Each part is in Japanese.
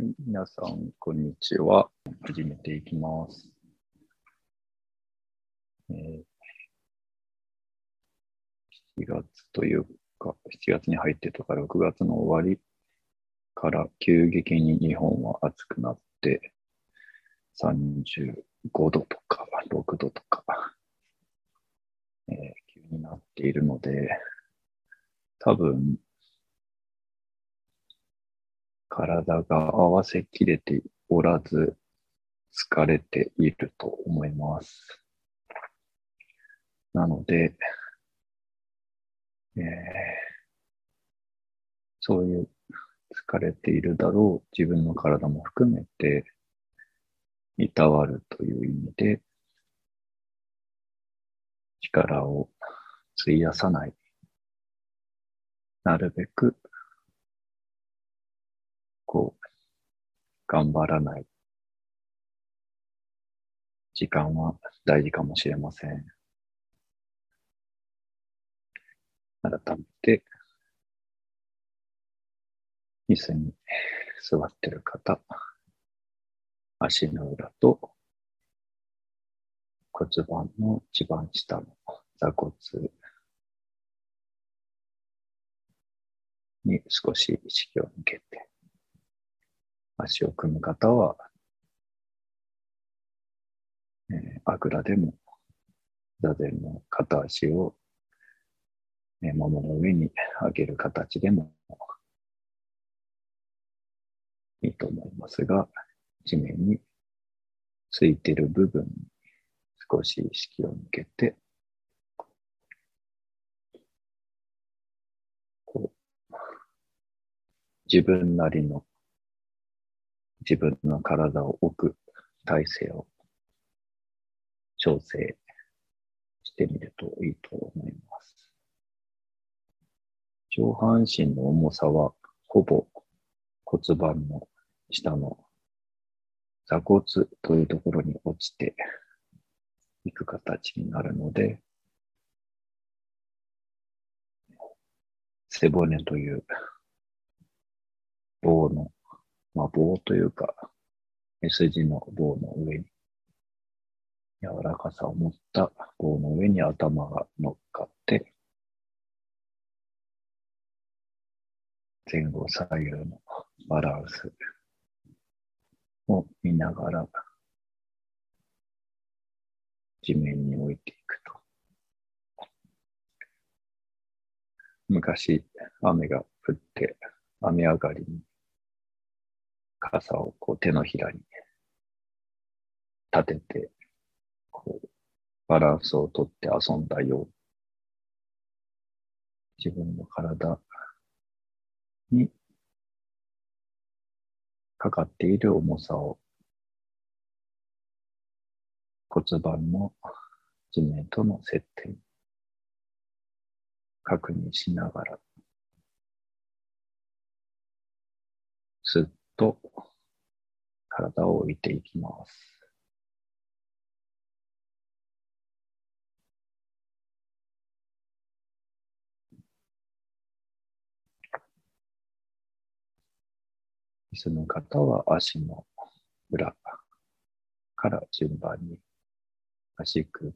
皆さん、こんにちは。始めていきます。えー7月というか、7月に入ってとか、6月の終わりから急激に日本は暑くなって、35度とか6度とか、えー急になっているので、多分、体が合わせきれておらず、疲れていると思います。なので、えーそういう疲れているだろう自分の体も含めて、いたわるという意味で、力を費やさない。なるべく、こう、頑張らない。時間は大事かもしれません。改めて、椅子に座ってる方、足の裏と骨盤の一番下の座骨に少し意識を向けて、足を組む方は、えーあぐらでも座禅の片足を、えー、ももの上に上げる形でもいいと思いますが、地面についてる部分に少し意識を向けて、こう自分なりの自分の体を置く体勢を調整してみるといいと思います。上半身の重さはほぼ骨盤の下の座骨というところに落ちていく形になるので、背骨という棒の、まあ棒というか、S 字の棒の上に、柔らかさを持った棒の上に頭が乗っかって、前後左右のバランスを見ながら地面に置いていくと。昔、雨が降って、雨上がりに傘をこう手のひらに立てて、こうバランスをとって遊んだよう、自分の体にかかっている重さを骨盤の地面との接点確認しながらすっと体を置いていきます。椅子の方は足の裏から順番に足首、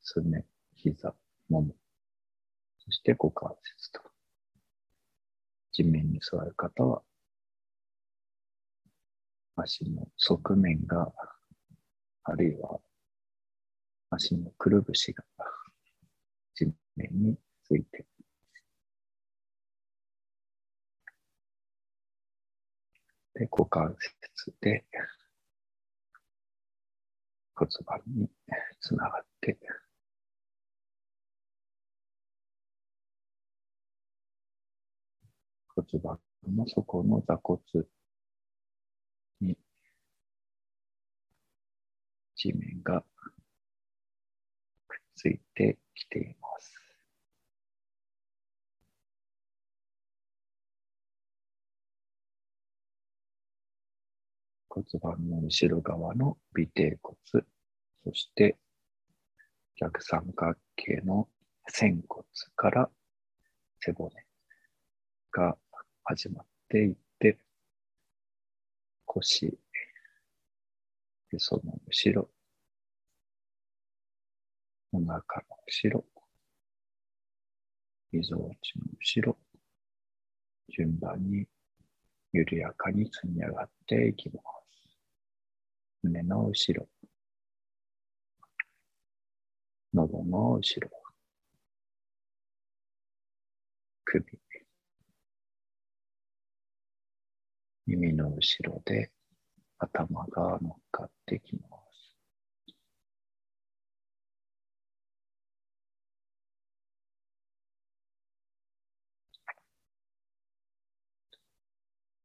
すね、膝、もも、そして股関節と。地面に座る方は足の側面が、あるいは足のくるぶしが地面について。で、股関節で骨盤につながって、骨盤の底の座骨地面がくっついてきています。骨盤の後ろ側の尾底骨、そして逆三角形の仙骨から背骨が始まっていって、腰、で、その後ろ、お腹の後ろ、みぞおちの後ろ、順番に緩やかに積み上がっていきます。胸の後ろ、喉の後ろ、首、耳の後ろで頭が乗っかってきます。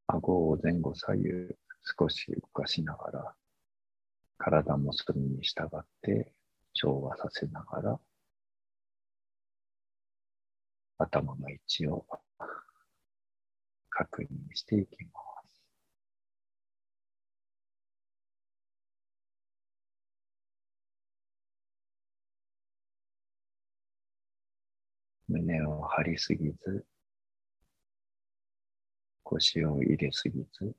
顎を前後左右少し動かしながら、体もそれに従って調和させながら、頭の位置を確認していきます。胸を張りすぎず、腰を入れすぎず、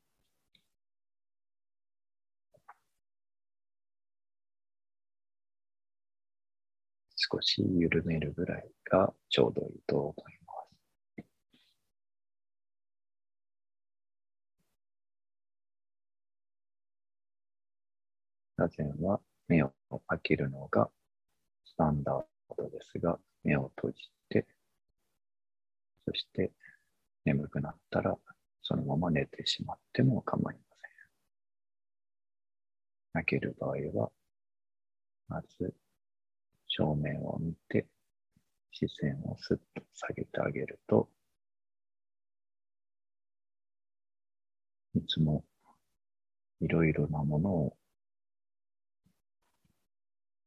少し緩めるぐらいがちょうどいいと思います。座禅は目を開けるのがスタンダードですが、目を閉じて、そして眠くなったらそのまま寝てしまっても構いません。泣ける場合は、まず正面を見て視線をスッと下げてあげると、いつもいろいろなものを、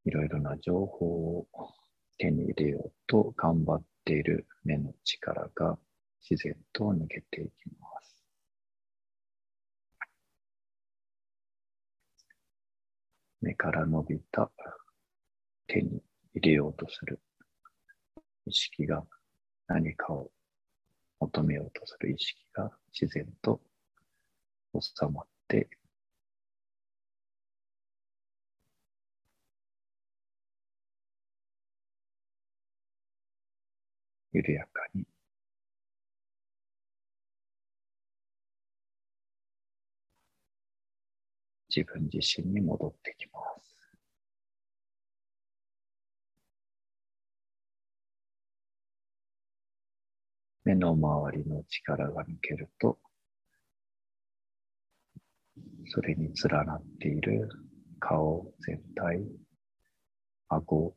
いろいろな情報を手に入れようと頑張っている目の力が自然と抜けていきます。目から伸びた手に入れようとする意識が何かを求めようとする意識が自然と収まって緩やかに自分自身に戻ってきます。目の周りの力が抜けると、それに連なっている顔全体、顎、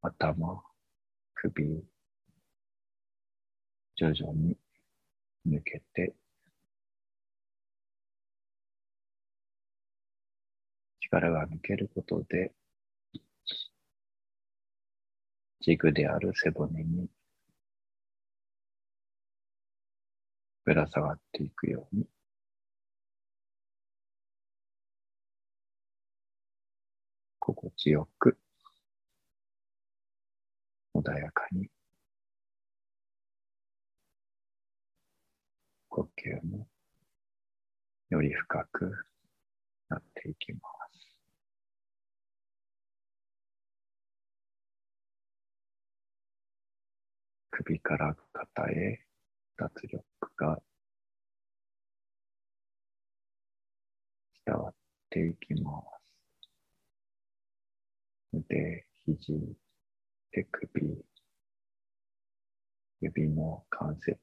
頭、首、徐々に抜けて、力が抜けることで、軸である背骨にぶら下がっていくように、心地よく。穏やかに呼吸もより深くなっていきます。首から肩へ脱力が伝わっていきます。腕、肘、手首、指の関節、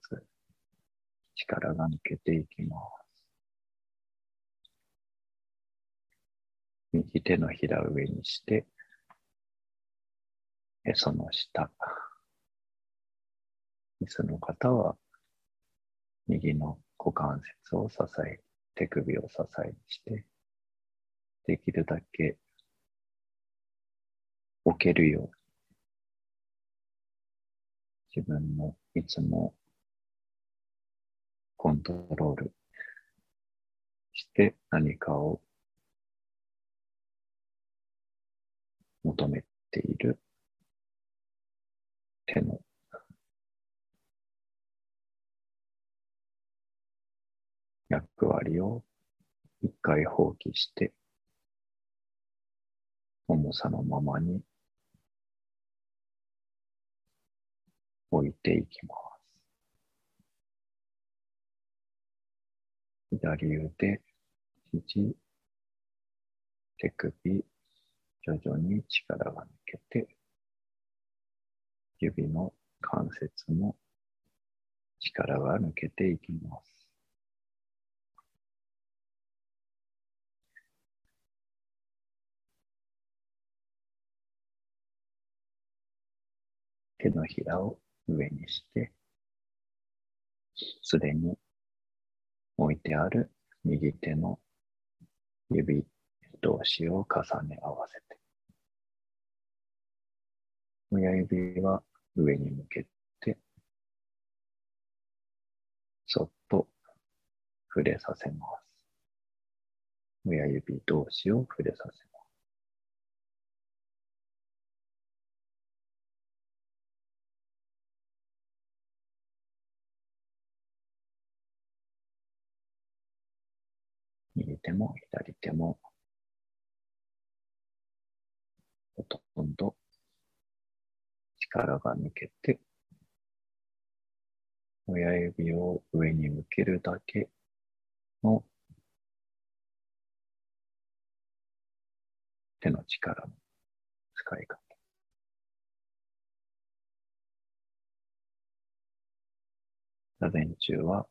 力が抜けていきます。右手のひら上にして、へその下。椅子の方は、右の股関節を支え、手首を支えにして、できるだけ置けるように自分のいつもコントロールして何かを求めている手の。役割を一回放棄して、重さのままに置いていきます。左腕、肘、手首、徐々に力が抜けて、指の関節も力が抜けていきます。手のひらを上にして、すでに置いてある右手の指同士を重ね合わせて、親指は上に向けて、そっと触れさせます。親指同士を触れさせます。右手も左手もほとんど力が抜けて親指を上に向けるだけの手の力の使い方。座禅中は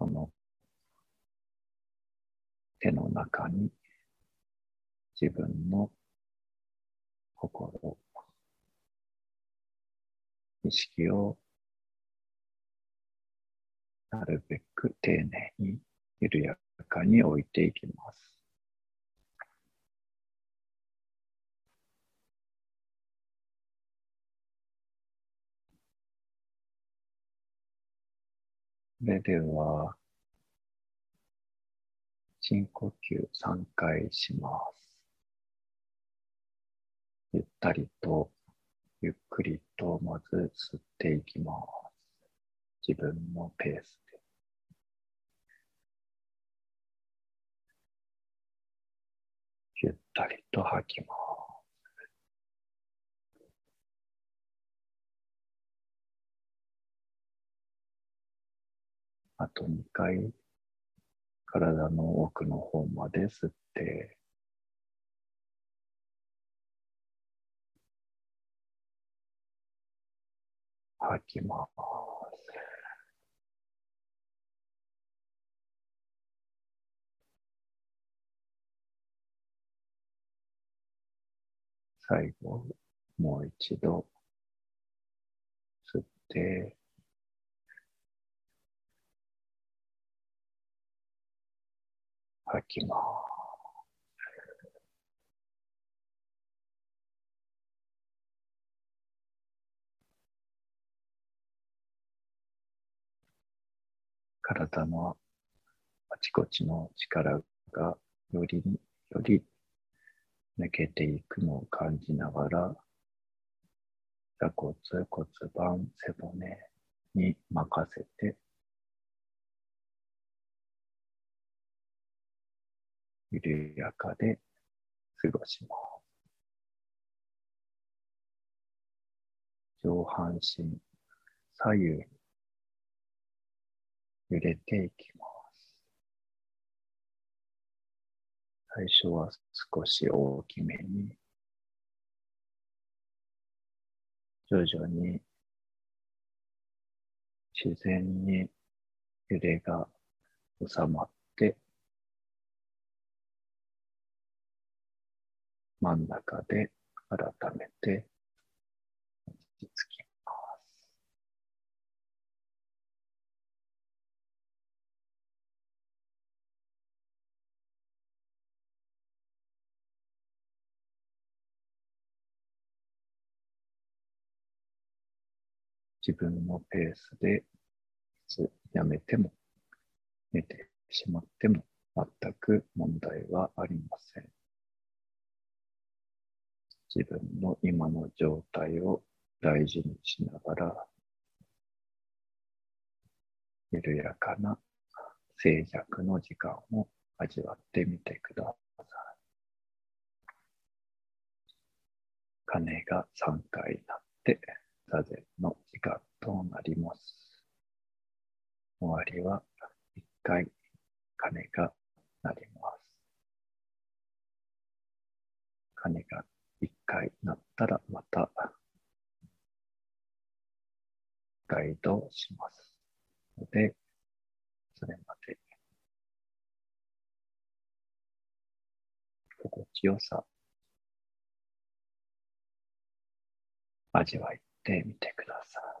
この手の中に自分の心、意識をなるべく丁寧に緩やかに置いていきます。れでは、深呼吸3回します。ゆったりと、ゆっくりとまず吸っていきます。自分のペースで。ゆったりと吐きます。あと2回、体の奥の方まで吸って、吐きます。最後、もう一度吸って、吐きます。体のあちこちの力がよりより抜けていくのを感じながら、座骨、骨盤、背骨に任せて、緩やかで過ごします。上半身、左右に揺れていきます。最初は少し大きめに、徐々に自然に揺れが収まって、真ん中で改めて落ち着きます。自分のペースでいつやめても寝てしまっても全く問題はありません。自分の今の状態を大事にしながら緩やかな静寂の時間を味わってみてください。鐘が3回になって座禅の時間となります。終わりは1回鐘が鳴ります。鐘が1回なったらまたガイドしますので、それまで心地よさ味わってみてください。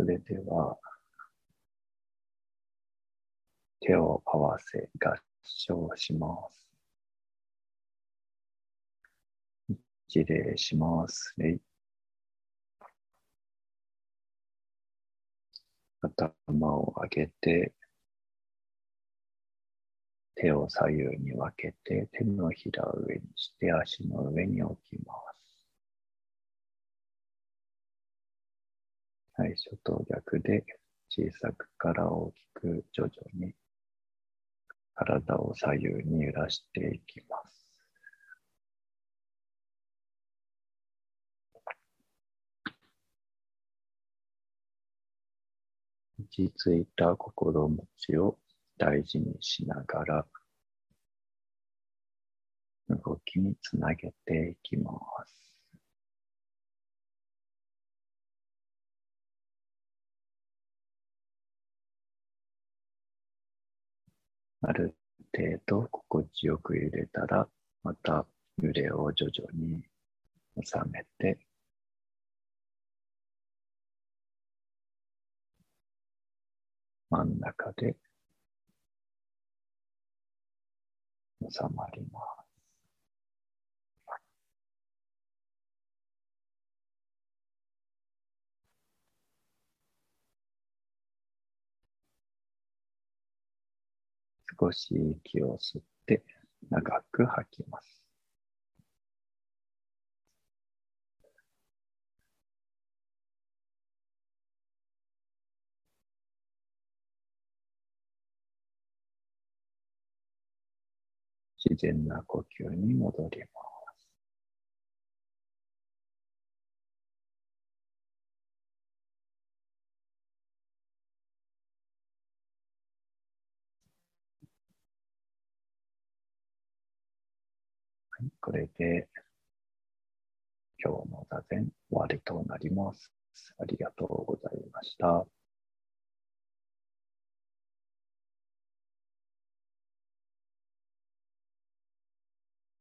それでは、手を合わせ合唱します。一礼します。頭を上げて、手を左右に分けて、手のひらを上にして足の上に置きます。最初と逆で小さくから大きく徐々に体を左右に揺らしていきます。落ち着いた心持ちを大事にしながら動きにつなげていきます。ある程度心地よく揺れたら、また揺れを徐々に収めて、真ん中で収まります。少し息を吸って長く吐きます。自然な呼吸に戻ります。これで今日の座禅終わりとなります。ありがとうございました。